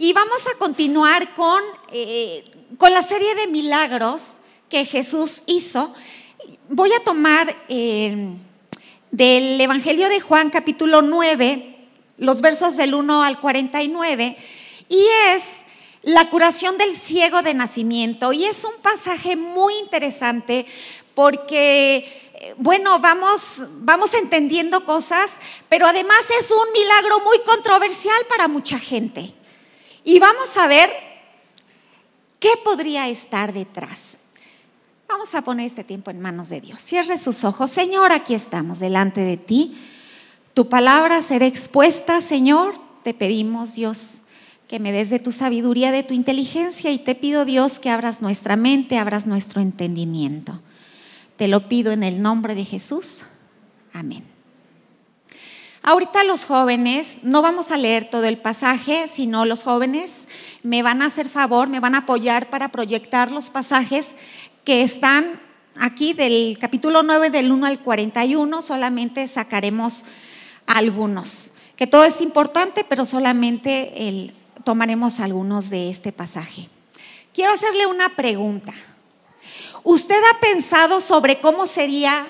y vamos a continuar con, eh, con la serie de milagros que Jesús hizo. Voy a tomar eh, del Evangelio de Juan capítulo 9, los versos del 1 al 49, y es la curación del ciego de nacimiento. Y es un pasaje muy interesante porque, eh, bueno, vamos, vamos entendiendo cosas, pero además es un milagro muy controversial para mucha gente. Y vamos a ver qué podría estar detrás. Vamos a poner este tiempo en manos de Dios. Cierre sus ojos. Señor, aquí estamos delante de ti. Tu palabra será expuesta, Señor. Te pedimos, Dios, que me des de tu sabiduría, de tu inteligencia y te pido, Dios, que abras nuestra mente, abras nuestro entendimiento. Te lo pido en el nombre de Jesús. Amén. Ahorita los jóvenes, no vamos a leer todo el pasaje, sino los jóvenes me van a hacer favor, me van a apoyar para proyectar los pasajes que están aquí del capítulo 9 del 1 al 41, solamente sacaremos algunos, que todo es importante, pero solamente tomaremos algunos de este pasaje. Quiero hacerle una pregunta. ¿Usted ha pensado sobre cómo sería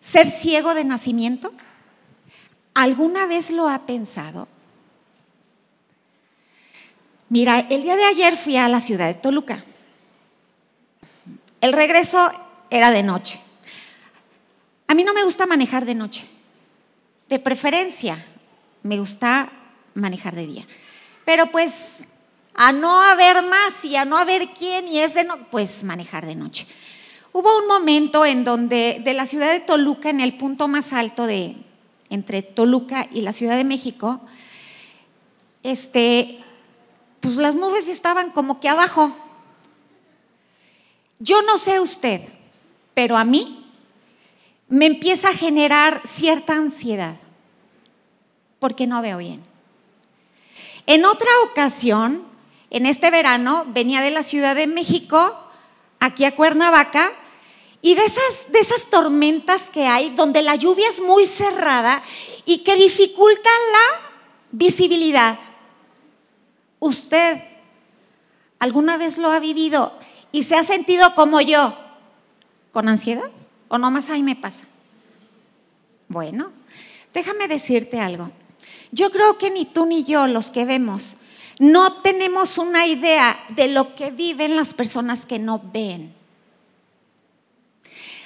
ser ciego de nacimiento? ¿Alguna vez lo ha pensado? Mira, el día de ayer fui a la ciudad de Toluca. El regreso era de noche. A mí no me gusta manejar de noche. De preferencia, me gusta manejar de día. Pero pues a no haber más y a no haber quién y es de no, pues manejar de noche. Hubo un momento en donde de la ciudad de Toluca, en el punto más alto de entre Toluca y la Ciudad de México, este, pues las nubes estaban como que abajo. Yo no sé usted, pero a mí me empieza a generar cierta ansiedad porque no veo bien. En otra ocasión, en este verano, venía de la Ciudad de México aquí a Cuernavaca y de esas, de esas tormentas que hay donde la lluvia es muy cerrada y que dificultan la visibilidad. ¿Usted alguna vez lo ha vivido y se ha sentido como yo, con ansiedad? ¿O nomás ahí me pasa? Bueno, déjame decirte algo. Yo creo que ni tú ni yo, los que vemos, no tenemos una idea de lo que viven las personas que no ven.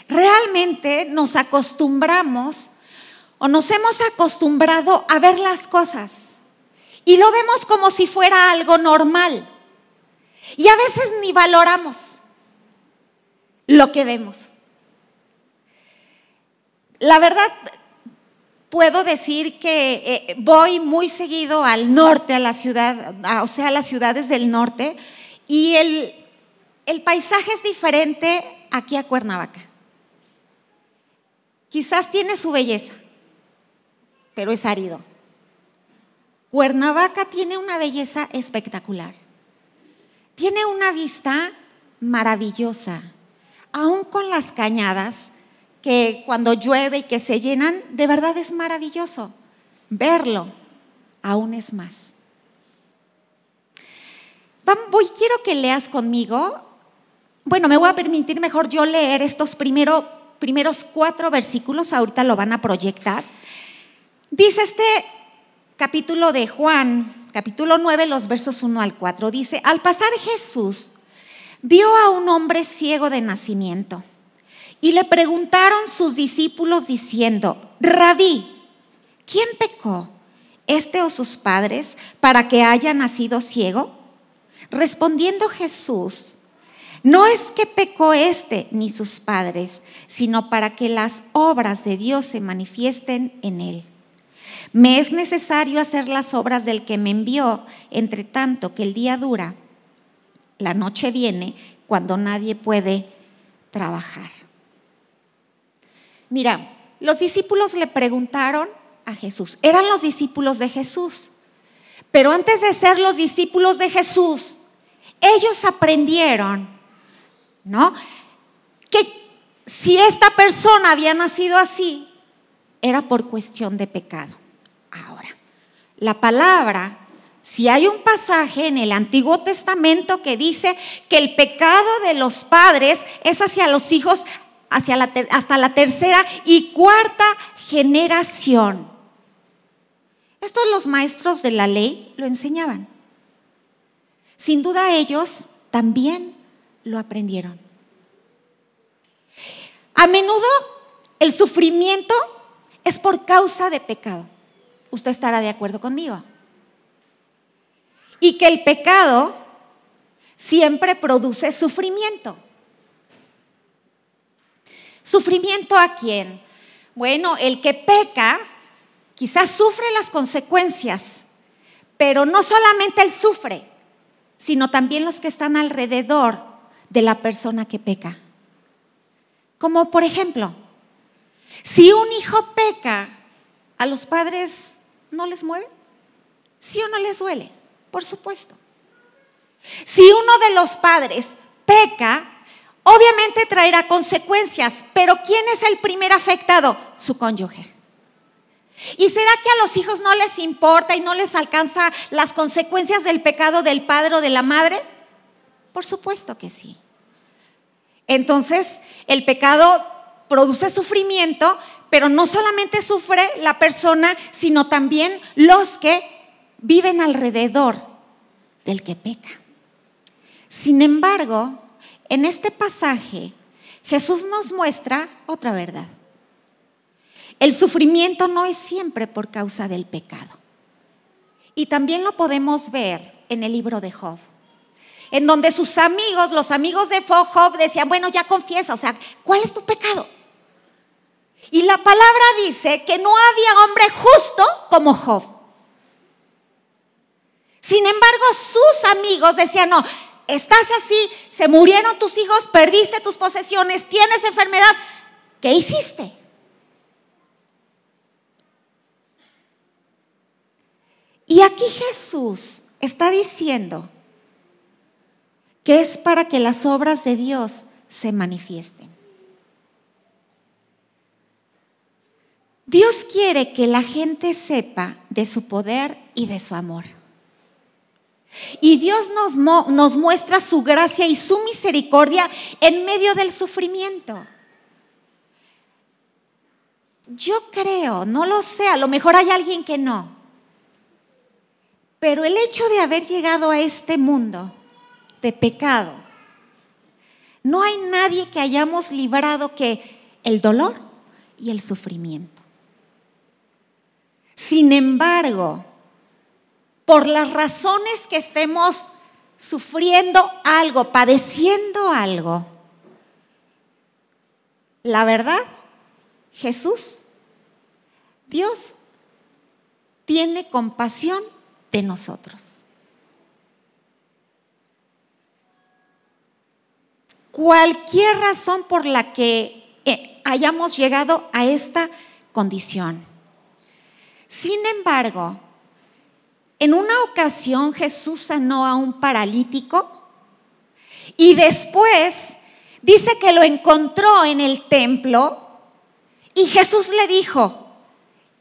Realmente nos acostumbramos o nos hemos acostumbrado a ver las cosas y lo vemos como si fuera algo normal. Y a veces ni valoramos lo que vemos. La verdad, puedo decir que eh, voy muy seguido al norte, a la ciudad, o sea, a las ciudades del norte, y el, el paisaje es diferente aquí a Cuernavaca. Quizás tiene su belleza, pero es árido. Cuernavaca tiene una belleza espectacular. Tiene una vista maravillosa, aún con las cañadas que cuando llueve y que se llenan, de verdad es maravilloso. Verlo aún es más. Voy, quiero que leas conmigo. Bueno, me voy a permitir mejor yo leer estos primeros cuatro versículos, ahorita lo van a proyectar. Dice este capítulo de Juan, capítulo 9, los versos 1 al 4, dice, al pasar Jesús vio a un hombre ciego de nacimiento y le preguntaron sus discípulos diciendo, Rabí, ¿quién pecó, este o sus padres, para que haya nacido ciego? Respondiendo Jesús, no es que pecó este ni sus padres, sino para que las obras de Dios se manifiesten en él. Me es necesario hacer las obras del que me envió, entre tanto que el día dura, la noche viene cuando nadie puede trabajar. Mira, los discípulos le preguntaron a Jesús, eran los discípulos de Jesús, pero antes de ser los discípulos de Jesús, ellos aprendieron, ¿no? Que si esta persona había nacido así, era por cuestión de pecado. Ahora, la palabra si hay un pasaje en el Antiguo Testamento que dice que el pecado de los padres es hacia los hijos hacia la hasta la tercera y cuarta generación. Estos los maestros de la ley lo enseñaban. Sin duda ellos también lo aprendieron. A menudo el sufrimiento es por causa de pecado. Usted estará de acuerdo conmigo. Y que el pecado siempre produce sufrimiento. ¿Sufrimiento a quién? Bueno, el que peca quizás sufre las consecuencias, pero no solamente él sufre, sino también los que están alrededor de la persona que peca. Como por ejemplo, si un hijo peca, ¿a los padres no les mueve? ¿Sí o no les duele? Por supuesto. Si uno de los padres peca, obviamente traerá consecuencias, pero ¿quién es el primer afectado? Su cónyuge. ¿Y será que a los hijos no les importa y no les alcanza las consecuencias del pecado del padre o de la madre? Por supuesto que sí. Entonces, el pecado produce sufrimiento, pero no solamente sufre la persona, sino también los que viven alrededor del que peca. Sin embargo, en este pasaje, Jesús nos muestra otra verdad. El sufrimiento no es siempre por causa del pecado. Y también lo podemos ver en el libro de Job en donde sus amigos, los amigos de Job, decían, bueno, ya confiesa, o sea, ¿cuál es tu pecado? Y la palabra dice que no había hombre justo como Job. Sin embargo, sus amigos decían, no, estás así, se murieron tus hijos, perdiste tus posesiones, tienes enfermedad, ¿qué hiciste? Y aquí Jesús está diciendo que es para que las obras de Dios se manifiesten. Dios quiere que la gente sepa de su poder y de su amor. Y Dios nos, nos, muestra su gracia y su misericordia en medio del sufrimiento. Yo creo, no lo sé, a lo mejor hay alguien que no, pero el hecho de haber llegado a este mundo de pecado. No hay nadie que hayamos librado que el dolor y el sufrimiento. Sin embargo, por las razones que estemos sufriendo algo, padeciendo algo, la verdad, Jesús, Dios, tiene compasión de nosotros. Cualquier razón por la que eh, hayamos llegado a esta condición. Sin embargo, en una ocasión Jesús sanó a un paralítico y después dice que lo encontró en el templo y Jesús le dijo,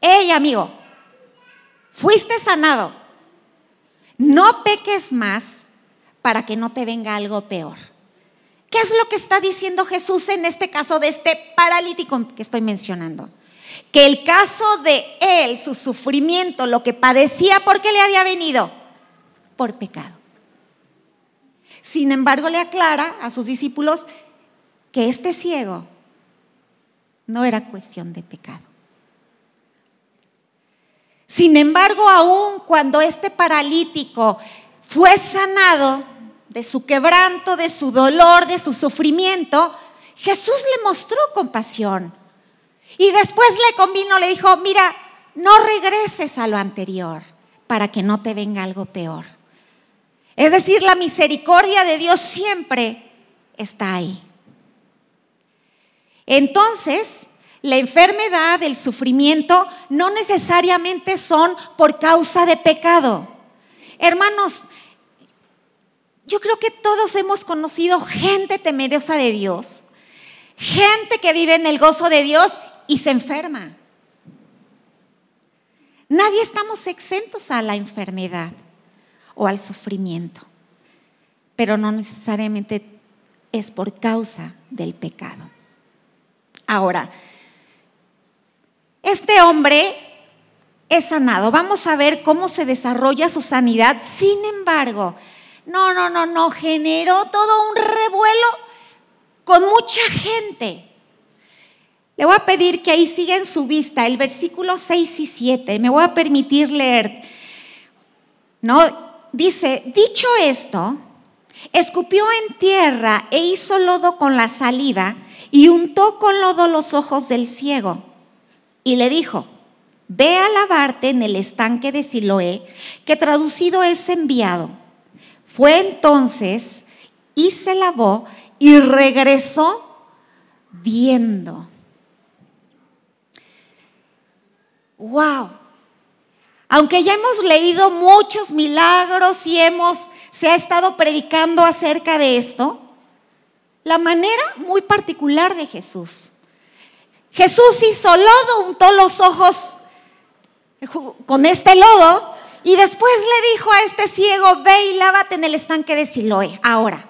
hey amigo, fuiste sanado, no peques más para que no te venga algo peor. ¿Qué es lo que está diciendo Jesús en este caso de este paralítico que estoy mencionando? Que el caso de él, su sufrimiento, lo que padecía, ¿por qué le había venido? Por pecado. Sin embargo, le aclara a sus discípulos que este ciego no era cuestión de pecado. Sin embargo, aún cuando este paralítico fue sanado, de su quebranto, de su dolor, de su sufrimiento, Jesús le mostró compasión. Y después le convino, le dijo, mira, no regreses a lo anterior para que no te venga algo peor. Es decir, la misericordia de Dios siempre está ahí. Entonces, la enfermedad, el sufrimiento, no necesariamente son por causa de pecado. Hermanos, yo creo que todos hemos conocido gente temerosa de Dios, gente que vive en el gozo de Dios y se enferma. Nadie estamos exentos a la enfermedad. o al sufrimiento, pero no necesariamente es por causa del pecado. Ahora, este hombre es sanado. Vamos a ver cómo se desarrolla su sanidad. Sin embargo, no, no, no, no, generó todo un revuelo con mucha gente. Le voy a pedir que ahí siga en su vista el versículo 6 y 7. Me voy a permitir leer. No, dice, dicho esto, escupió en tierra e hizo lodo con la saliva y untó con lodo los ojos del ciego. Y le dijo, ve a lavarte en el estanque de Siloé, que traducido es enviado. Fue entonces y se lavó y regresó viendo. Wow. Aunque ya hemos leído muchos milagros y hemos se ha estado predicando acerca de esto, la manera muy particular de Jesús. Jesús hizo lodo, untó los ojos con este lodo y después le dijo a este ciego, ve y lávate en el estanque de Siloé. Ahora,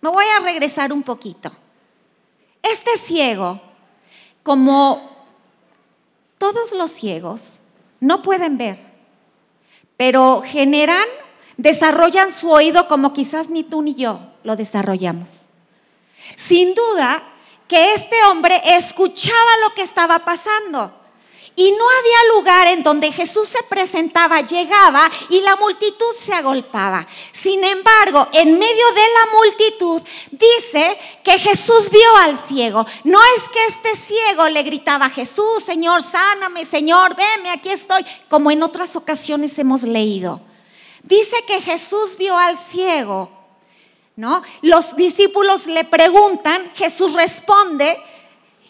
me voy a regresar un poquito. Este ciego, como todos los ciegos, no pueden ver, pero generan, desarrollan su oído como quizás ni tú ni yo lo desarrollamos. Sin duda que este hombre escuchaba lo que estaba pasando. Y no había lugar en donde Jesús se presentaba, llegaba y la multitud se agolpaba. Sin embargo, en medio de la multitud dice que Jesús vio al ciego. No es que este ciego le gritaba, Jesús, Señor, sáname, Señor, veme, aquí estoy, como en otras ocasiones hemos leído. Dice que Jesús vio al ciego ¿no? Los discípulos le preguntan, Jesús responde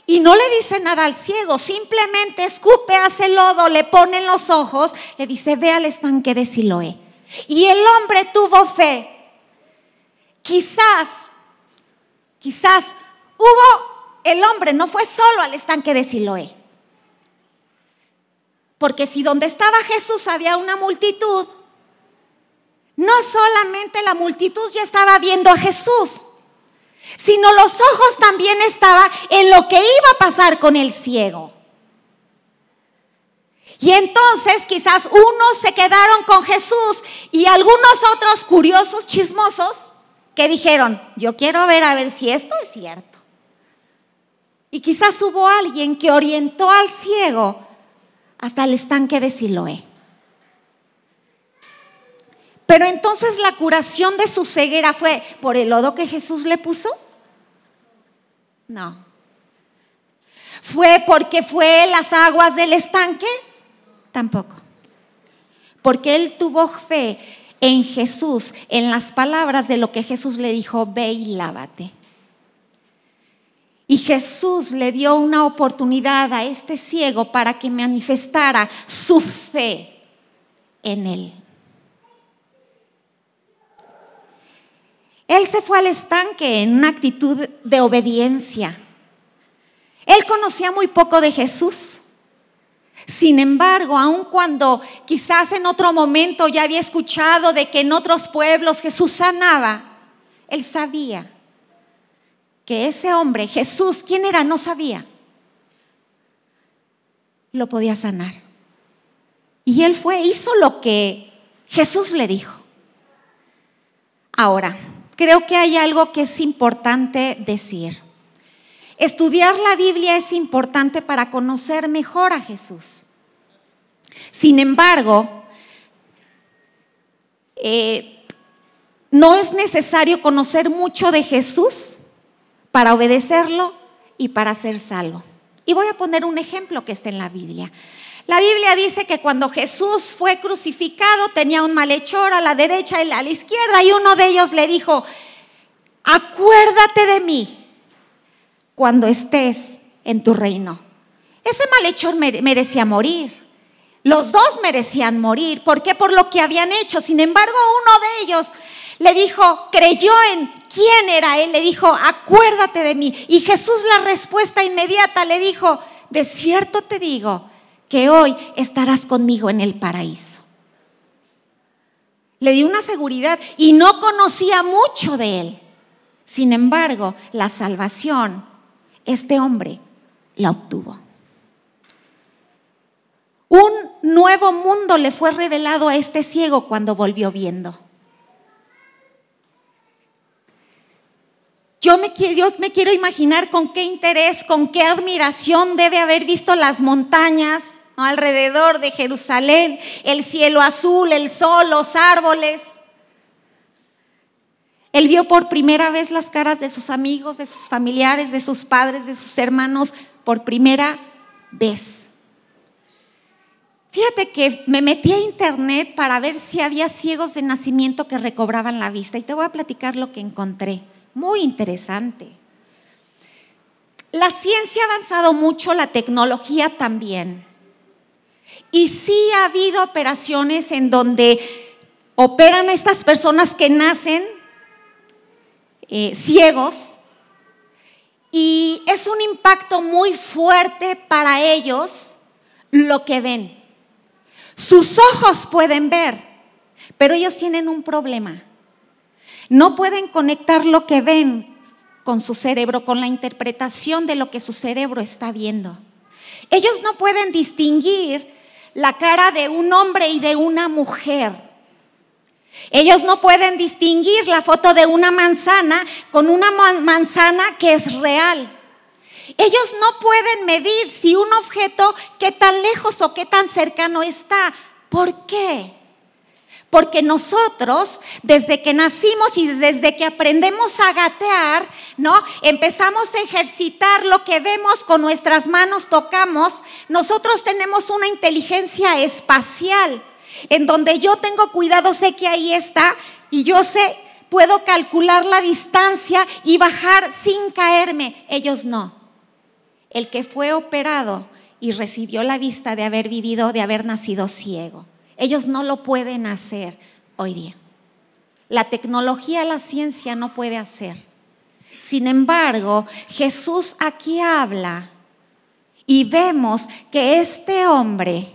y no le dice nada al ciego, simplemente escupe, hace lodo, le pone en los ojos, le dice, ve al estanque de Siloé. Y el hombre tuvo fe. Quizás, quizás hubo, el hombre no fue solo al estanque de Siloé. Porque si donde estaba Jesús había una multitud, no solamente la multitud ya estaba viendo a Jesús, sino los ojos también estaban en lo que iba a pasar con el ciego. Y entonces quizás unos se quedaron con Jesús y algunos otros curiosos, chismosos, que dijeron, yo quiero ver a ver si esto es cierto. Y quizás hubo alguien que orientó al ciego hasta el estanque de Siloé. Pero entonces la curación de su ceguera fue por el lodo que Jesús le puso. No. ¿Fue porque fue las aguas del estanque? Tampoco. Porque él tuvo fe en Jesús, en las palabras de lo que Jesús le dijo, ve y lávate. Y Jesús le dio una oportunidad a este ciego para que manifestara su fe en él. Él se fue al estanque en una actitud de obediencia. Él conocía muy poco de Jesús. Sin embargo, aun cuando quizás en otro momento ya había escuchado de que en otros pueblos Jesús sanaba, él sabía que ese hombre, Jesús, ¿quién era? No sabía. Lo podía sanar. Y él fue, hizo lo que Jesús le dijo. Ahora, creo que hay algo que es importante decir. Estudiar la Biblia es importante para conocer mejor a Jesús. Sin embargo, eh, no es necesario conocer mucho de Jesús para obedecerlo y para ser salvo. Y voy a poner un ejemplo que está en la Biblia. La Biblia dice que cuando Jesús fue crucificado tenía un malhechor a la derecha y a la izquierda y uno de ellos le dijo, acuérdate de mí cuando estés en tu reino. Ese malhechor merecía morir. Los dos merecían morir. ¿Por qué? Por lo que habían hecho. Sin embargo, uno de ellos le dijo, creyó en quién era él, le dijo, acuérdate de mí. Y Jesús la respuesta inmediata le dijo, de cierto te digo, que hoy estarás conmigo en el paraíso. Le dio una seguridad y no conocía mucho de él. Sin embargo, la salvación, este hombre la obtuvo. Un nuevo mundo le fue revelado a este ciego cuando volvió viendo. Yo me, quiero, me quiero imaginar con qué interés, con qué admiración debe haber visto las montañas alrededor de Jerusalén, el cielo azul, el sol, los árboles. Él vio por primera vez las caras de sus amigos, de sus familiares, de sus padres, de sus hermanos, por primera vez. Fíjate que me metí a internet para ver si había ciegos de nacimiento que recobraban la vista y te voy a platicar lo que encontré muy interesante. La ciencia ha avanzado mucho, la tecnología también. Y sí ha habido operaciones en donde operan a estas personas que nacen eh, ciegos y es un impacto muy fuerte para ellos lo que ven. Sus ojos pueden ver, pero ellos tienen un problema. No pueden conectar lo que ven con su cerebro, con la interpretación de lo que su cerebro está viendo. Ellos no pueden distinguir la cara de un hombre y de una mujer. Ellos no pueden distinguir la foto de una manzana con una manzana que es real. Ellos no pueden medir si un objeto qué tan lejos o qué tan cercano está. ¿Por qué? Porque nosotros, desde que nacimos y desde que aprendemos a gatear, ¿no? Empezamos a ejercitar lo que vemos con nuestras manos, tocamos. Nosotros tenemos una inteligencia espacial, en donde yo tengo cuidado, sé que ahí está, y yo sé, puedo calcular la distancia y bajar sin caerme. Ellos no. El que fue operado y recibió la vista de haber vivido, de haber nacido ciego. Ellos no lo pueden hacer hoy día. La tecnología, la ciencia no puede hacer. Sin embargo, Jesús aquí habla y vemos que este hombre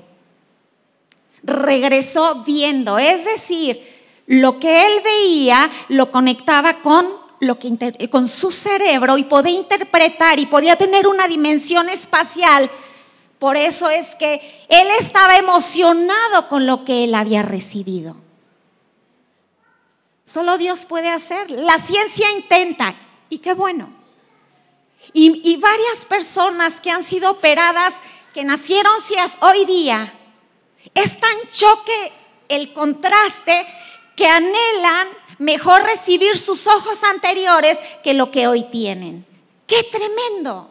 regresó viendo, es decir, lo que él veía lo conectaba con lo que con su cerebro y podía interpretar y podía tener una dimensión espacial por eso es que él estaba emocionado con lo que él había recibido. Solo Dios puede hacer. La ciencia intenta. Y qué bueno. Y, varias personas que han sido operadas, que nacieron hoy día, es tan choque el contraste que anhelan mejor recibir sus ojos anteriores que lo que hoy tienen. ¡Qué tremendo!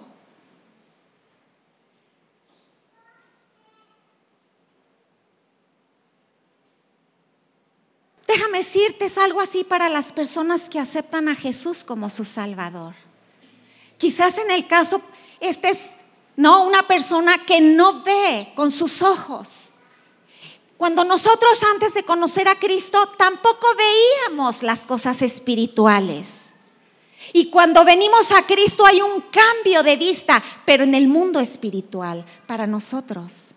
Déjame decirte, es algo así para las personas que aceptan a Jesús como su Salvador. Quizás en el caso, este es no una persona que no ve con sus ojos. Cuando nosotros antes de conocer a Cristo tampoco veíamos las cosas espirituales. Y cuando venimos a Cristo hay un cambio de vista, pero en el mundo espiritual para nosotros.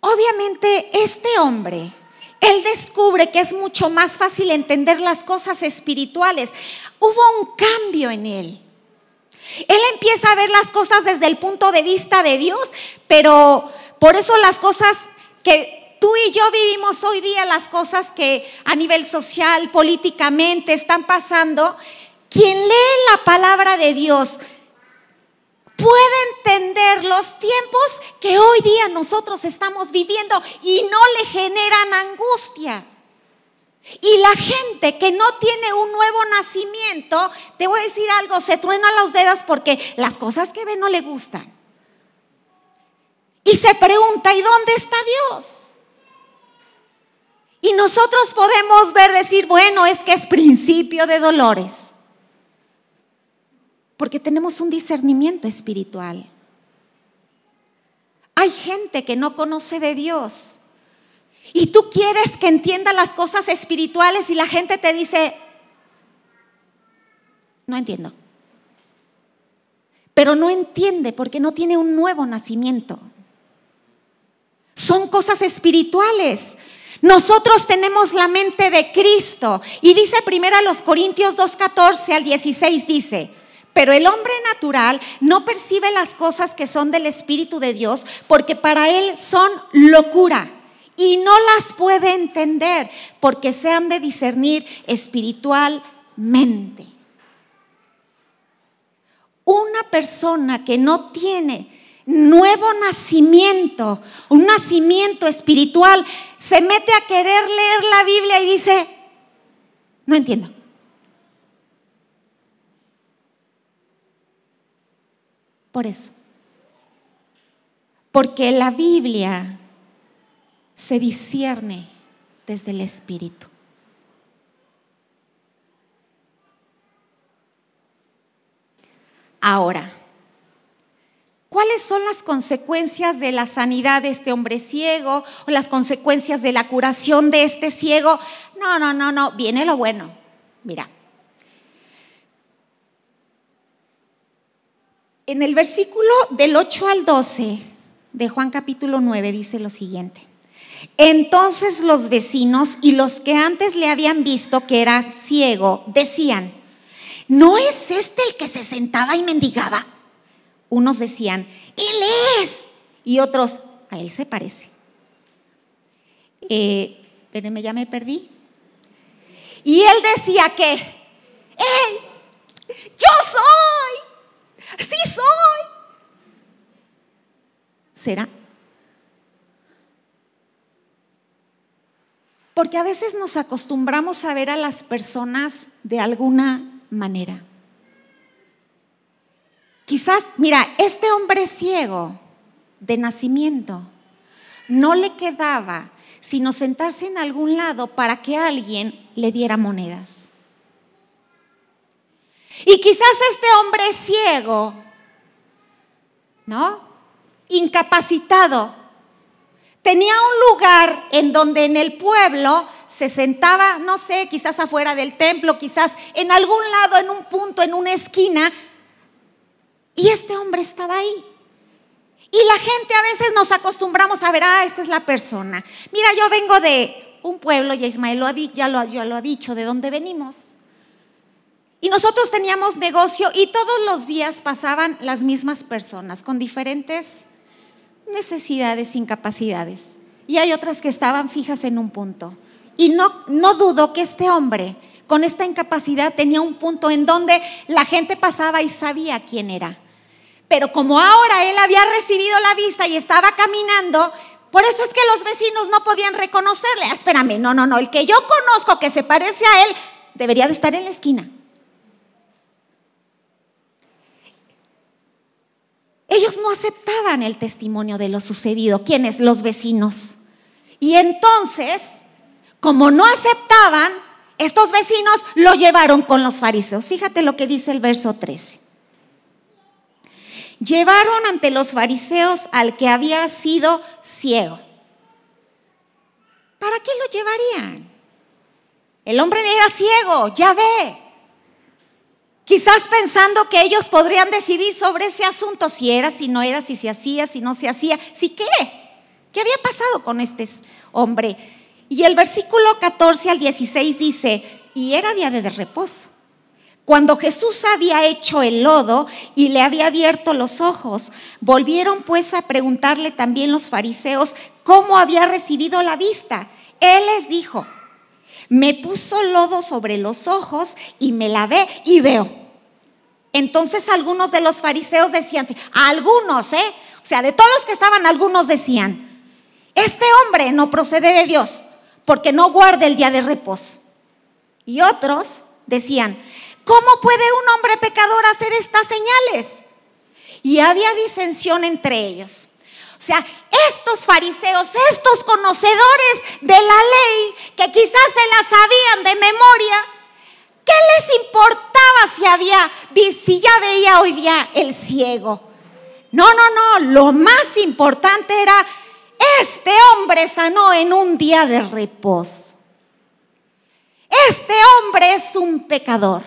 Obviamente este hombre, él descubre que es mucho más fácil entender las cosas espirituales. Hubo un cambio en él. Él empieza a ver las cosas desde el punto de vista de Dios, pero por eso las cosas que tú y yo vivimos hoy día, las cosas que a nivel social, políticamente están pasando, quien lee la palabra de Dios puede entender los tiempos que hoy día nosotros estamos viviendo y no le generan angustia. Y la gente que no tiene un nuevo nacimiento, te voy a decir algo, se truena los dedos porque las cosas que ve no le gustan. Y se pregunta, ¿y dónde está Dios? Y nosotros podemos ver, decir, bueno, es que es principio de dolores porque tenemos un discernimiento espiritual. Hay gente que no conoce de Dios y tú quieres que entienda las cosas espirituales y la gente te dice, no entiendo. Pero no entiende porque no tiene un nuevo nacimiento. son cosas espirituales. Nosotros tenemos la mente de Cristo. Y dice primero a los Corintios 2.14 al 16, dice, pero el hombre natural no percibe las cosas que son del Espíritu de Dios porque para él son locura y no las puede entender porque se han de discernir espiritualmente. Una persona que no tiene nuevo nacimiento, un nacimiento espiritual, se mete a querer leer la Biblia y dice, no entiendo. Por eso. Porque la Biblia se discierne desde el Espíritu. Ahora, ¿cuáles son las consecuencias de la sanidad de este hombre ciego o las consecuencias de la curación de este ciego? No, no, no, no, viene lo bueno. Mira. En el versículo del 8 al 12 de Juan capítulo 9 dice lo siguiente. Entonces los vecinos y los que antes le habían visto que era ciego decían, ¿no es este el que se sentaba y mendigaba? Unos decían, Él es. Y otros, a Él se parece. Eh, ya me perdí. Y él decía que, Él, yo soy, sí soy. ¿Será? Porque a veces nos acostumbramos a ver a las personas de alguna manera. Quizás, mira, este hombre ciego de nacimiento no le quedaba sino sentarse en algún lado para que alguien le diera monedas. Y quizás este hombre ciego, ¿no? Incapacitado, tenía un lugar en donde en el pueblo se sentaba, no sé, quizás afuera del templo, quizás en algún lado, en un punto, en una esquina, y este hombre estaba ahí. Y la gente a veces nos acostumbramos a ver, ah, esta es la persona. Mira, yo vengo de un pueblo, y Ismael ya lo, ya lo ha dicho, de dónde venimos. Y nosotros teníamos negocio y todos los días pasaban las mismas personas con diferentes necesidades, incapacidades. Y hay otras que estaban fijas en un punto. Y no, no dudo que este hombre con esta incapacidad tenía un punto en donde la gente pasaba y sabía quién era. Pero como ahora él había recibido la vista y estaba caminando, por eso es que los vecinos no podían reconocerle. Ah, espérame, no, no, no, el que yo conozco que se parece a él debería de estar en la esquina. Ellos no aceptaban el testimonio de lo sucedido. ¿Quiénes? Los vecinos. Y entonces, como no aceptaban, estos vecinos lo llevaron con los fariseos. Fíjate lo que dice el verso 13. Llevaron ante los fariseos al que había sido ciego. ¿Para qué lo llevarían? El hombre era ciego, ya ve. Quizás pensando que ellos podrían decidir sobre ese asunto, si era, si no era, si se hacía, si no se hacía, si qué. ¿Qué había pasado con este hombre? Y el versículo 14 al 16 dice, y era día de reposo. Cuando Jesús había hecho el lodo y le había abierto los ojos, volvieron pues a preguntarle también los fariseos cómo había recibido la vista. Él les dijo, me puso lodo sobre los ojos y me lavé y veo. Entonces algunos de los fariseos decían, algunos, ¿eh? O sea, de todos los que estaban, algunos decían, este hombre no procede de Dios porque no guarda el día de reposo. Y otros decían, ¿cómo puede un hombre pecador hacer estas señales? Y había disensión entre ellos. O sea, estos fariseos, estos conocedores de la ley, que quizás se la sabían de memoria, si ya veía hoy día el ciego? No, no, no, lo más importante era, este hombre sanó en un día de reposo. Este hombre es un pecador.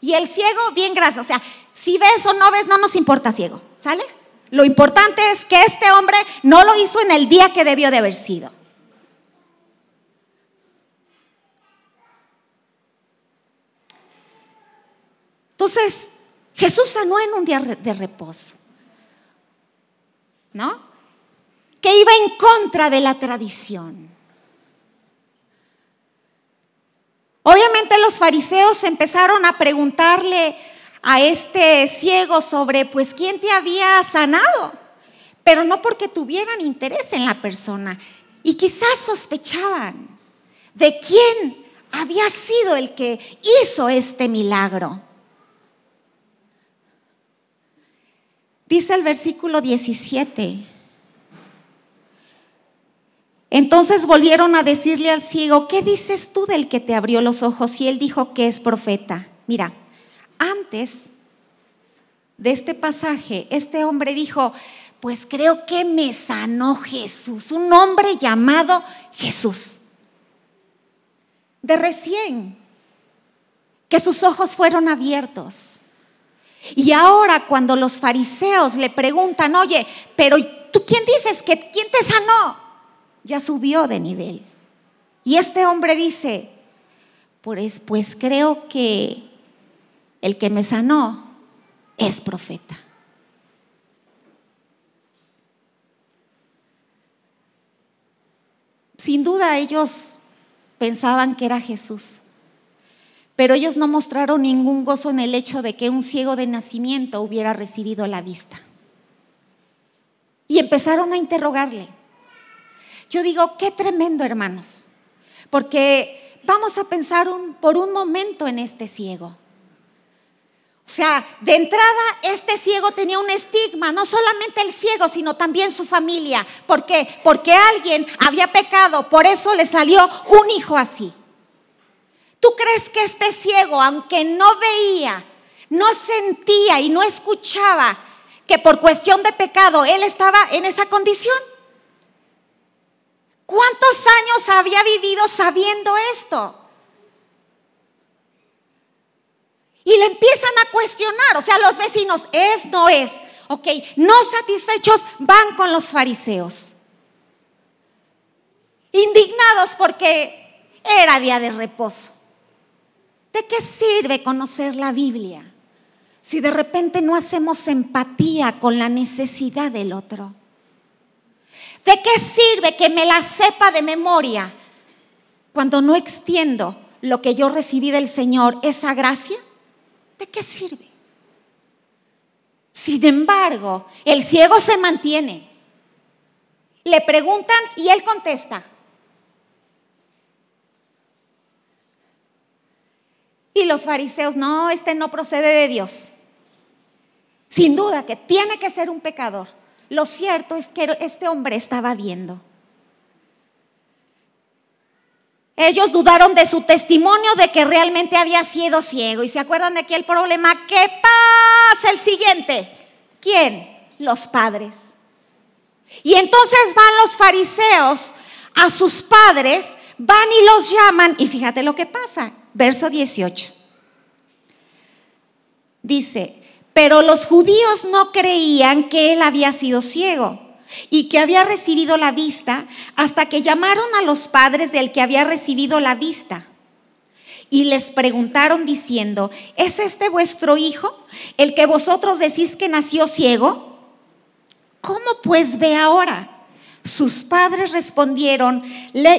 Y el ciego, bien gracias. O sea, si ves o no ves, no nos importa ciego. ¿Sale? Lo importante es que este hombre no lo hizo en el día que debió de haber sido. Entonces, Jesús sanó en un día de reposo. ¿No? Que iba en contra de la tradición. Obviamente los fariseos empezaron a preguntarle a este ciego sobre, pues, quién te había sanado, pero no porque tuvieran interés en la persona y quizás sospechaban de quién había sido el que hizo este milagro. Dice el versículo 17. Entonces volvieron a decirle al ciego, ¿qué dices tú del que te abrió los ojos? Y él dijo que es profeta. Mira, antes de este pasaje, este hombre dijo, pues creo que me sanó Jesús, un hombre llamado Jesús. De recién, que sus ojos fueron abiertos. Y ahora cuando los fariseos le preguntan, oye, pero ¿tú quién dices que quién te sanó? Ya subió de nivel. Y este hombre dice, pues, pues creo que el que me sanó es profeta. Sin duda ellos pensaban que era Jesús, pero ellos no mostraron ningún gozo en el hecho de que un ciego de nacimiento hubiera recibido la vista. Y empezaron a interrogarle. Yo digo, qué tremendo, hermanos, porque vamos a pensar por un momento en este ciego. O sea, de entrada este ciego tenía un estigma, no solamente el ciego, sino también su familia. ¿Por qué? Porque alguien había pecado, por eso le salió un hijo así. ¿Tú crees que este ciego, aunque no veía, no sentía y no escuchaba que por cuestión de pecado él estaba en esa condición? ¿Cuántos años había vivido sabiendo esto? Y le empiezan a cuestionar, o sea, los vecinos, es, no es. Ok, no satisfechos van con los fariseos. Indignados porque era día de reposo. ¿De qué sirve conocer la Biblia si de repente no hacemos empatía con la necesidad del otro? ¿De qué sirve que me la sepa de memoria cuando no extiendo lo que yo recibí del Señor, esa gracia? ¿de qué sirve? Sin embargo, el ciego se mantiene. Le preguntan y él contesta. Y los fariseos, no, este no procede de Dios. Sin duda que tiene que ser un pecador. Lo cierto es que este hombre estaba viendo. Ellos dudaron de su testimonio de que realmente había sido ciego. ¿Y se acuerdan de aquí el problema? ¿Qué pasa el siguiente? ¿Quién? Los padres. Y entonces van los fariseos a sus padres, van y los llaman. Y fíjate lo que pasa. Verso 18. Dice, pero los judíos no creían que él había sido ciego y que había recibido la vista hasta que llamaron a los padres del que había recibido la vista. Y les preguntaron diciendo, ¿es este vuestro hijo, el que vosotros decís que nació ciego? ¿Cómo pues ve ahora? Sus padres respondieron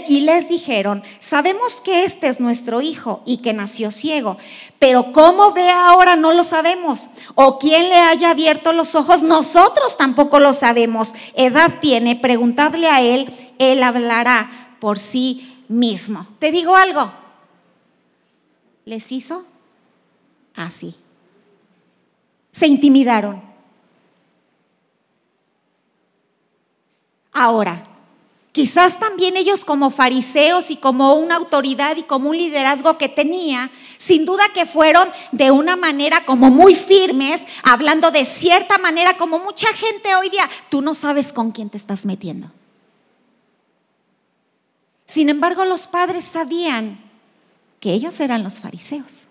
y les dijeron, sabemos que este es nuestro hijo y que nació ciego, pero cómo ve ahora no lo sabemos. O quién le haya abierto los ojos, nosotros tampoco lo sabemos. Edad tiene, preguntadle a él, él hablará por sí mismo. Te digo algo, les hizo así. Se intimidaron Ahora, quizás también ellos como fariseos y como una autoridad y como un liderazgo que tenía, sin duda que fueron de una manera como muy firmes, hablando de cierta manera como mucha gente hoy día, tú no sabes con quién te estás metiendo. Sin embargo, los padres sabían que ellos eran los fariseos.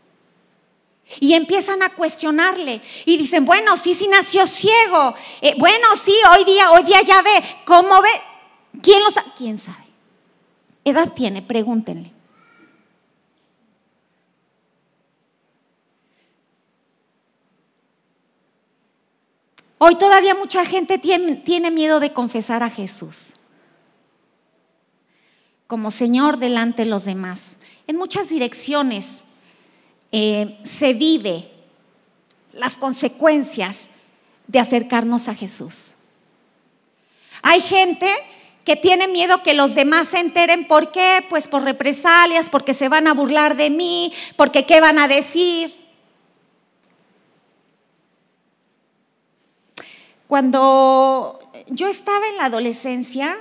Y empiezan a cuestionarle y dicen, bueno, sí, sí nació ciego. Eh, bueno, sí, hoy día, hoy día ya ve. ¿Cómo ve? ¿Quién lo sabe? ¿Quién sabe? ¿Edad tiene? Pregúntenle. Hoy todavía mucha gente tiene, tiene, miedo de confesar a Jesús como Señor delante de los demás. En muchas direcciones eh, se vive las consecuencias de acercarnos a Jesús. Hay gente que tiene miedo que los demás se enteren. ¿Por qué? Pues por represalias, porque se van a burlar de mí, porque qué van a decir. Cuando yo estaba en la adolescencia,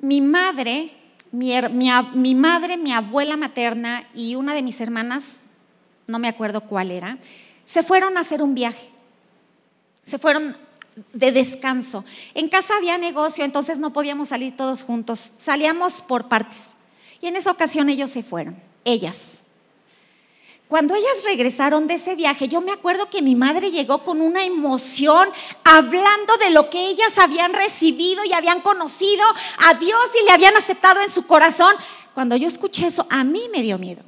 mi madre, mi, mi, madre, mi abuela materna y una de mis hermanas no me acuerdo cuál era, se fueron a hacer un viaje. Se fueron de descanso. En casa había negocio, entonces no podíamos salir todos juntos. Salíamos por partes. Y en esa ocasión ellos se fueron, ellas. Cuando ellas regresaron de ese viaje, yo me acuerdo que mi madre llegó con una emoción hablando de lo que ellas habían recibido y habían conocido a Dios y le habían aceptado en su corazón. Cuando yo escuché eso, a mí me dio miedo.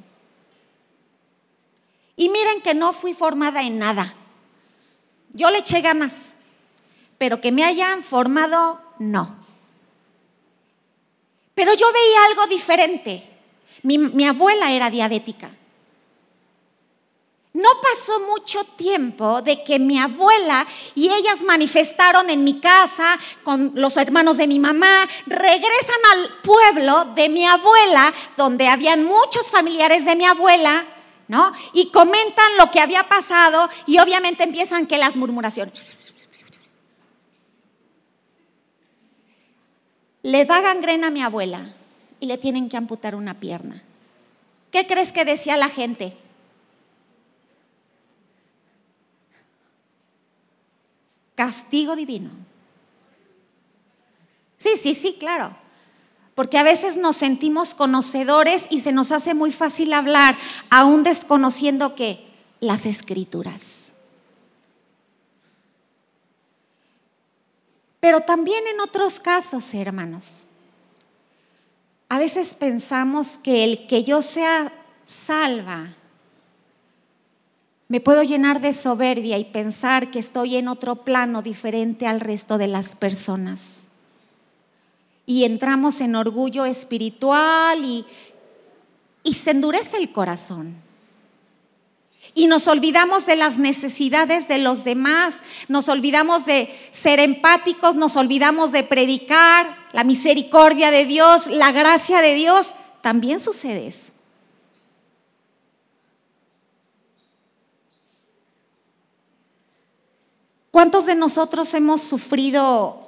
Y miren que no fui formada en nada. Yo le eché ganas, pero que me hayan formado, no. Pero yo veía algo diferente. Mi, abuela era diabética. No pasó mucho tiempo de que mi abuela y ellas manifestaron en mi casa con los hermanos de mi mamá, regresan al pueblo de mi abuela, donde habían muchos familiares de mi abuela, ¿no? Y comentan lo que había pasado y obviamente empiezan que las murmuraciones. Le da gangrena a mi abuela y le tienen que amputar una pierna. ¿Qué crees que decía la gente? Castigo divino. Sí, sí, sí, claro porque a veces nos sentimos conocedores y se nos hace muy fácil hablar, aún desconociendo que las escrituras. Pero también en otros casos, hermanos, a veces pensamos que el que yo sea salva, me puedo llenar de soberbia y pensar que estoy en otro plano diferente al resto de las personas y entramos en orgullo espiritual y, y se endurece el corazón. Y nos olvidamos de las necesidades de los demás, nos olvidamos de ser empáticos, nos olvidamos de predicar la misericordia de Dios, la gracia de Dios. También sucede eso. ¿Cuántos de nosotros hemos sufrido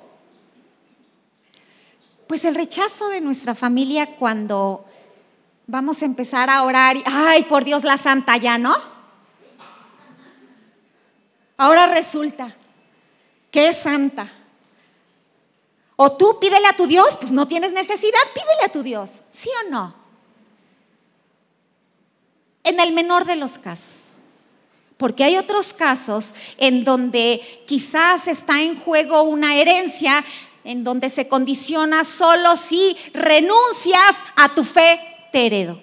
pues el rechazo de nuestra familia cuando vamos a empezar a orar y, ay, por Dios, la santa ya, ¿no? Ahora resulta que es santa. O tú pídele a tu Dios, pues no tienes necesidad, pídele a tu Dios, ¿sí o no? En el menor de los casos. Porque hay otros casos en donde quizás está en juego una herencia, en donde se condiciona solo si renuncias a tu fe, te heredo.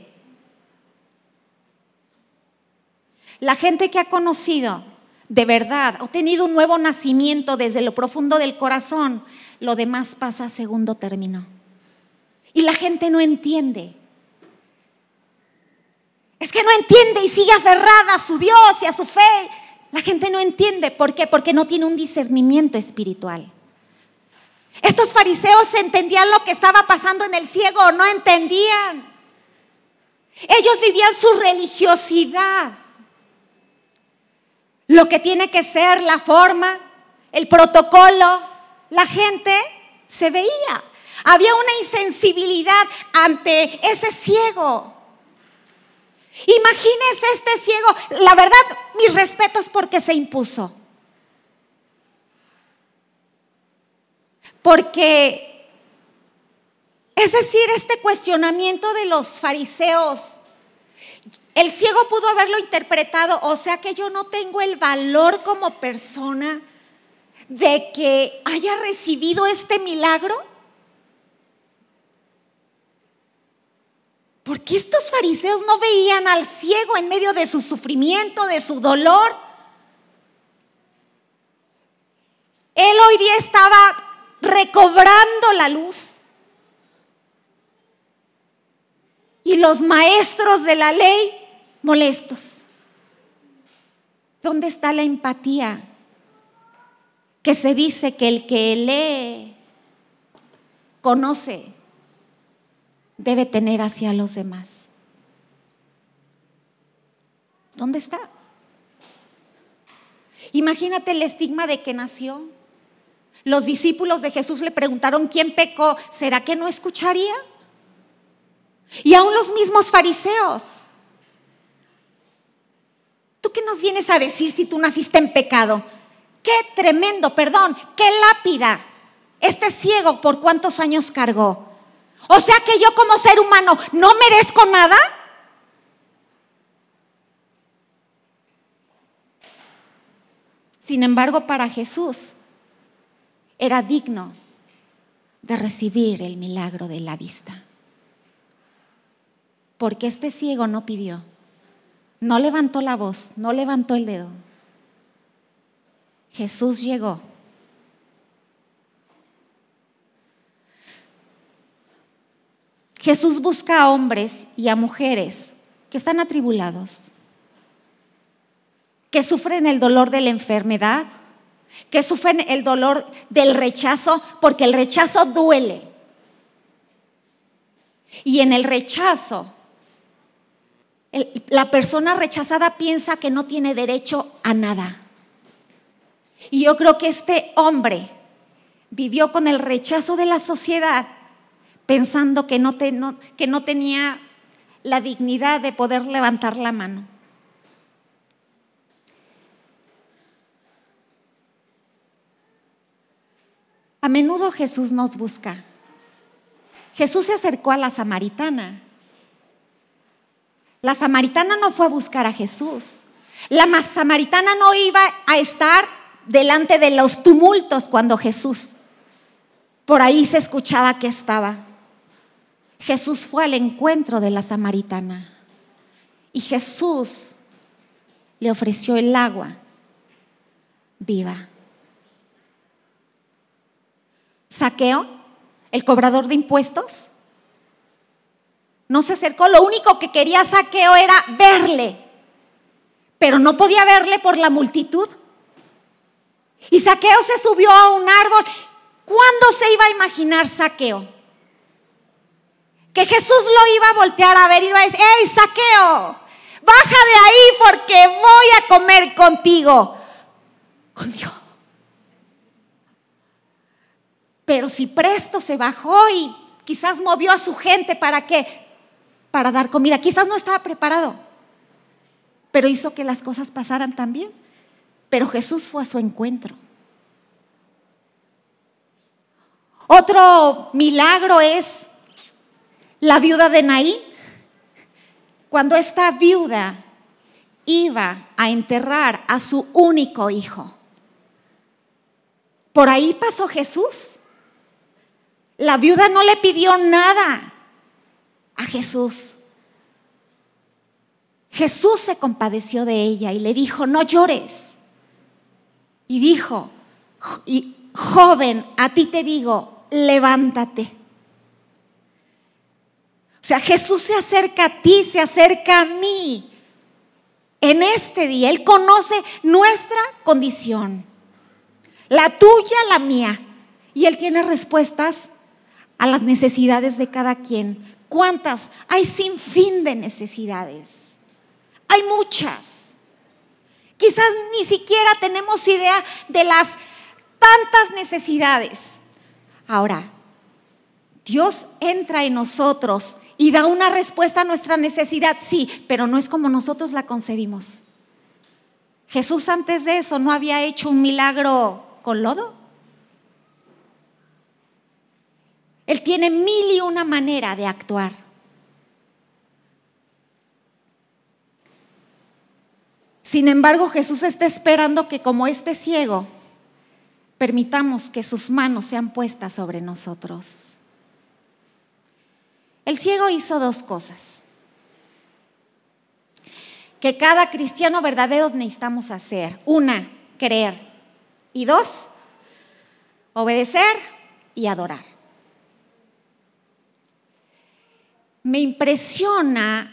La gente que ha conocido de verdad, ha tenido un nuevo nacimiento desde lo profundo del corazón, lo demás pasa a segundo término. Y la gente no entiende. Es que no entiende y sigue aferrada a su Dios y a su fe. La gente no entiende. ¿Por qué? Porque no tiene un discernimiento espiritual. Estos fariseos entendían lo que estaba pasando en el ciego, no entendían. Ellos vivían su religiosidad. Lo que tiene que ser la forma, el protocolo, la gente se veía. Había una insensibilidad ante ese ciego. Imagínese este ciego. La verdad, mis respetos porque se impuso. Porque, es decir, este cuestionamiento de los fariseos, el ciego pudo haberlo interpretado, o sea que yo no tengo el valor como persona de que haya recibido este milagro. Porque estos fariseos no veían al ciego en medio de su sufrimiento, de su dolor. Él hoy día estaba recobrando la luz. Y los maestros de la ley molestos. ¿Dónde está la empatía? Que se dice que el que lee, conoce, debe tener hacia los demás. ¿Dónde está? Imagínate el estigma de que nació. Los discípulos de Jesús le preguntaron, ¿quién pecó? ¿Será que no escucharía? Y aún los mismos fariseos. ¿Tú qué nos vienes a decir si tú naciste en pecado? Qué tremendo, perdón, qué lápida. Este ciego, ¿por cuántos años cargó? O sea que yo como ser humano no merezco nada. Sin embargo, para Jesús era digno de recibir el milagro de la vista. Porque este ciego no pidió, no levantó la voz, no levantó el dedo. Jesús llegó Jesús busca a hombres y a mujeres que están atribulados, que sufren el dolor de la enfermedad, que sufren el dolor del rechazo, porque el rechazo duele. Y en el rechazo, la persona rechazada piensa que no tiene derecho a nada. Y yo creo que este hombre vivió con el rechazo de la sociedad pensando que no, tenía la dignidad de poder levantar la mano. A menudo Jesús nos busca. Jesús se acercó a la samaritana. La samaritana no fue a buscar a Jesús. La samaritana no iba a estar delante de los tumultos cuando Jesús por ahí se escuchaba que estaba. Jesús fue al encuentro de la samaritana y Jesús le ofreció el agua viva. Saqueo, el cobrador de impuestos, no se acercó, lo único que quería Saqueo era verle, pero no podía verle por la multitud. Y Saqueo se subió a un árbol. ¿Cuándo se iba a imaginar Saqueo? que Jesús lo iba a voltear a ver y iba a decir, ¡Ey, saqueo! Baja de ahí porque voy a comer contigo. Conmigo. Pero si presto se bajó y quizás movió a su gente para qué? Para dar comida. Quizás no estaba preparado, pero hizo que las cosas pasaran también. Pero Jesús fue a su encuentro. Otro milagro es la viuda de Naín, cuando esta viuda iba a enterrar a su único hijo. Por ahí pasó Jesús. La viuda no le pidió nada a Jesús. Jesús se compadeció de ella y le dijo, no llores. Y dijo, joven, a ti te digo, levántate. O sea, Jesús se acerca a ti, se acerca a mí. En este día, Él conoce nuestra condición, la tuya, la mía. Y Él tiene respuestas a las necesidades de cada quien. ¿Cuántas? Hay sin fin de necesidades. Hay muchas. Quizás ni siquiera tenemos idea de las tantas necesidades. Ahora, Dios entra en nosotros y da una respuesta a nuestra necesidad, sí, pero no es como nosotros la concebimos. Jesús antes de eso no había hecho un milagro con lodo. Él tiene mil y una manera de actuar. Sin embargo, Jesús está esperando que como este ciego, permitamos que sus manos sean puestas sobre nosotros. El ciego hizo dos cosas que cada cristiano verdadero necesitamos hacer. Una, creer. Y dos, obedecer y adorar. Me impresiona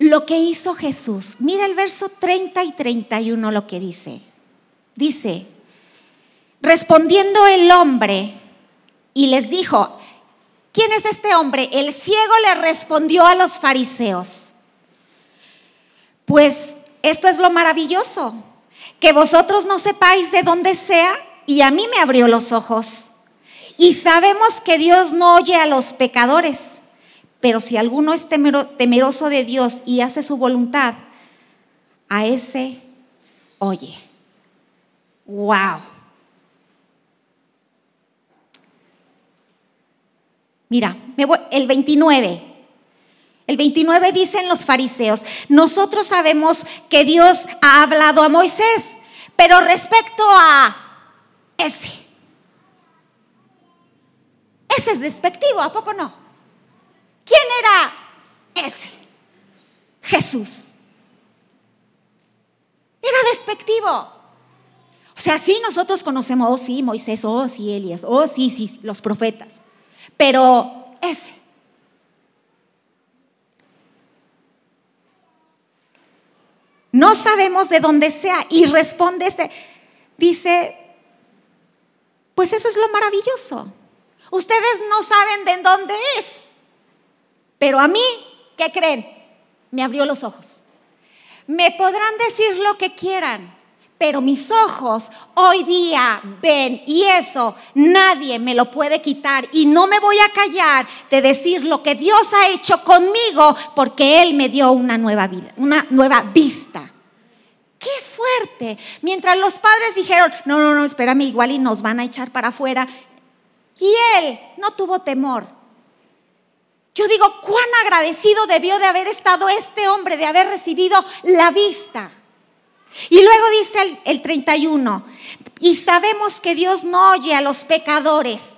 lo que hizo Jesús. Mira el verso 30 y 31 lo que dice. Dice, respondiendo el hombre y les dijo, ¿quién es este hombre? El ciego le respondió a los fariseos. Pues esto es lo maravilloso, que vosotros no sepáis de dónde sea y a mí me abrió los ojos. Y sabemos que Dios no oye a los pecadores, pero si alguno es temeroso de Dios y hace su voluntad, a ese oye. Wow. Mira, el 29. El 29 dicen los fariseos, nosotros sabemos que Dios ha hablado a Moisés, pero respecto a ese, ese es despectivo, ¿a poco no? ¿Quién era ese? Jesús. Era despectivo. O sea, sí, nosotros conocemos, oh sí, Moisés, oh sí, Elías, oh sí, sí, los profetas. Pero ese. No sabemos de dónde sea. Y responde, este, dice, pues eso es lo maravilloso. Ustedes no saben de dónde es. Pero a mí, ¿qué creen? Me abrió los ojos. Me podrán decir lo que quieran, pero mis ojos hoy día ven y eso nadie me lo puede quitar y no me voy a callar de decir lo que Dios ha hecho conmigo porque Él me dio una nueva vida, una nueva vista. ¡Qué fuerte! Mientras los padres dijeron, no, no, no, espérame, igual y nos van a echar para afuera. Y Él no tuvo temor. Yo digo, cuán agradecido debió de haber estado este hombre de haber recibido la vista. Y luego dice el, el 31, y sabemos que Dios no oye a los pecadores.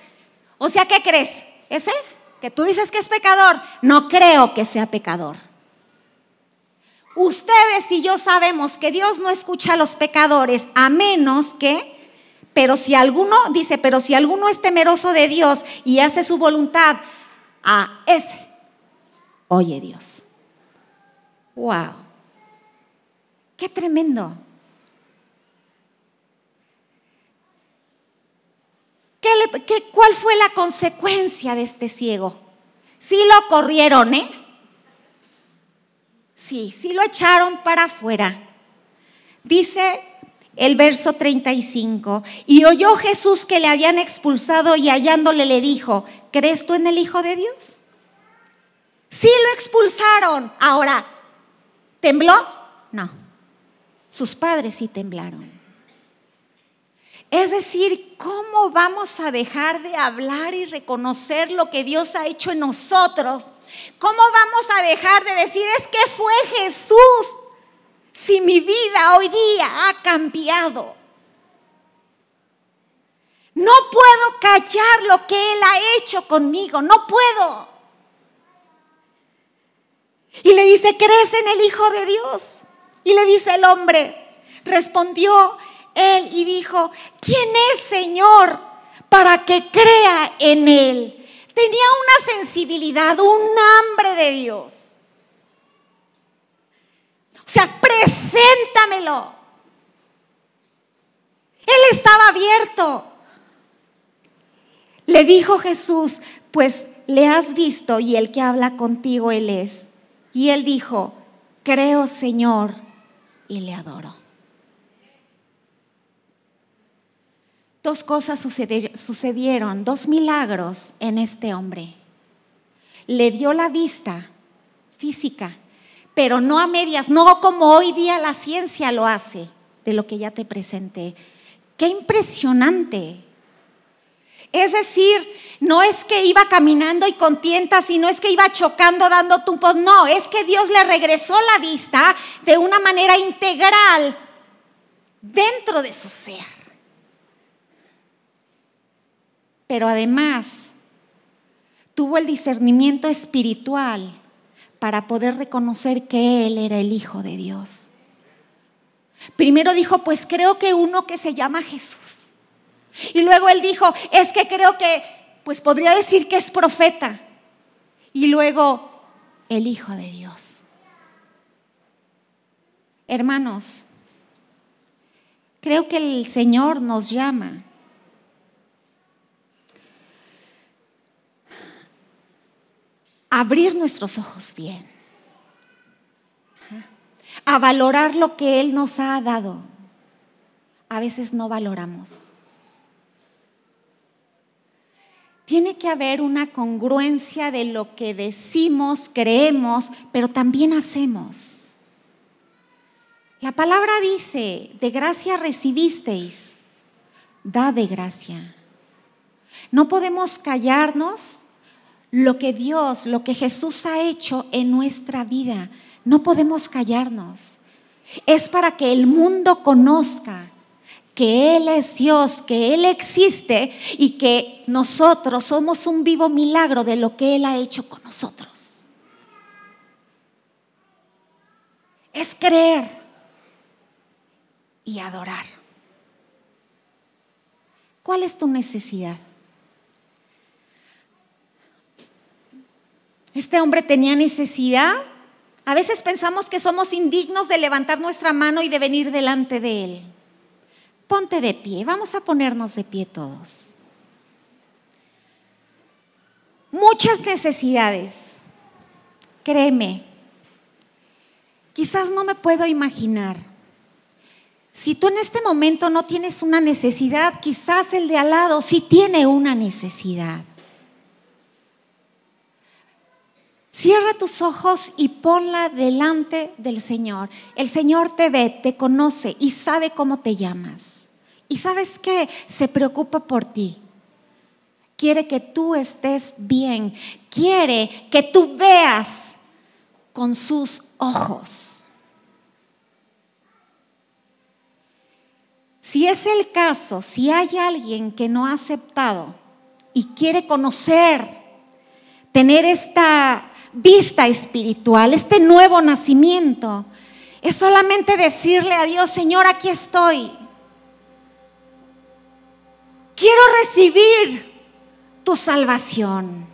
O sea, ¿qué crees? ¿Ese? Que tú dices que es pecador. No creo que sea pecador. Ustedes y yo sabemos que Dios no escucha a los pecadores a menos que, pero si alguno, dice, pero si alguno es temeroso de Dios y hace su voluntad, a ese oye Dios. ¡Wow! ¡Qué tremendo! ¿Qué, cuál fue la consecuencia de este ciego? Sí lo corrieron, ¿eh? Sí, sí lo echaron para afuera. Dice el verso 35, y oyó Jesús que le habían expulsado y hallándole le dijo, ¿crees tú en el Hijo de Dios? Sí lo expulsaron. Ahora, ¿tembló? No. Sus padres sí temblaron. Es decir, ¿cómo vamos a dejar de hablar y reconocer lo que Dios ha hecho en nosotros? ¿Cómo vamos a dejar de decir, es que fue Jesús? Si mi vida hoy día ha cambiado. No puedo callar lo que Él ha hecho conmigo, no puedo. Y le dice, ¿crees en el Hijo de Dios? Y le dice el hombre, respondió él y dijo, ¿quién es Señor para que crea en Él? Tenía una sensibilidad, un hambre de Dios. O sea, preséntamelo. Él estaba abierto. Le dijo Jesús, pues le has visto y el que habla contigo Él es. Y él dijo, creo Señor, y le adoro. Dos cosas sucedieron, dos milagros en este hombre. Le dio la vista física, pero no a medias, no como hoy día la ciencia lo hace, de lo que ya te presenté. Qué impresionante. Es decir, no es que iba caminando y con tientas y no es que iba chocando dando tupos, no, es que Dios le regresó la vista de una manera integral dentro de su ser. Pero además tuvo el discernimiento espiritual para poder reconocer que Él era el Hijo de Dios. Primero dijo, pues creo que uno que se llama Jesús. Y luego él dijo, es que creo que, pues podría decir que es profeta. Y luego, el Hijo de Dios. Hermanos, creo que el Señor nos llama abrir nuestros ojos bien a valorar lo que Él nos ha dado. A veces no valoramos. Tiene que haber una congruencia de lo que decimos, creemos, pero también hacemos. La palabra dice, de gracia recibisteis, da de gracia. No podemos callarnos lo que Dios, lo que Jesús ha hecho en nuestra vida. No podemos callarnos. Es para que el mundo conozca que Él es Dios, que Él existe y que nosotros somos un vivo milagro de lo que Él ha hecho con nosotros. Es creer y adorar. ¿Cuál es tu necesidad? Este hombre tenía necesidad a veces pensamos que somos indignos de levantar nuestra mano y de venir delante de Él. Ponte de pie, vamos a ponernos de pie todos. Muchas necesidades, créeme, quizás no me puedo imaginar. Si tú en este momento no tienes una necesidad, quizás el de al lado sí tiene una necesidad. Cierra tus ojos y ponla delante del Señor. El Señor te ve, te conoce y sabe cómo te llamas. Y sabes que se preocupa por ti. Quiere que tú estés bien. Quiere que tú veas con sus ojos. Si es el caso, si hay alguien que no ha aceptado y quiere conocer, tener esta vista espiritual, este nuevo nacimiento, es solamente decirle a Dios, Señor, aquí estoy. Quiero recibir tu salvación.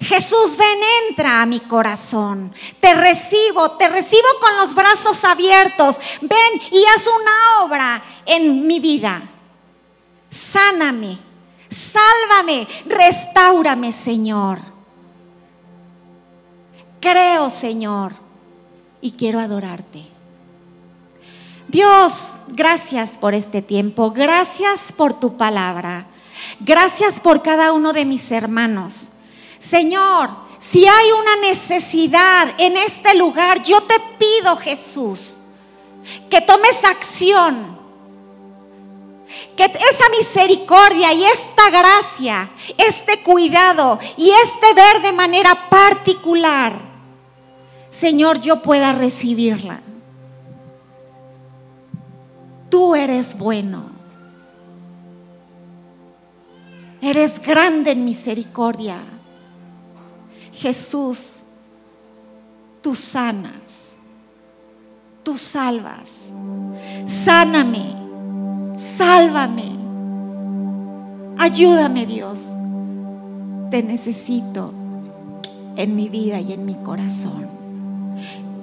Jesús, ven, entra a mi corazón. Te recibo, te recibo con los brazos abiertos. Ven y haz una obra en mi vida. Sáname, sálvame, restaurame, Señor. Creo, Señor, y quiero adorarte. Dios, gracias por este tiempo, gracias por tu palabra, gracias por cada uno de mis hermanos. Señor, si hay una necesidad en este lugar, yo te pido, Jesús, que tomes acción, que esa misericordia y esta gracia, este cuidado y este ver de manera particular Señor, yo pueda recibirla. Tú eres bueno. Eres grande en misericordia. Jesús, tú sanas, tú salvas. Sáname, sálvame. Ayúdame Dios. Te necesito en mi vida y en mi corazón.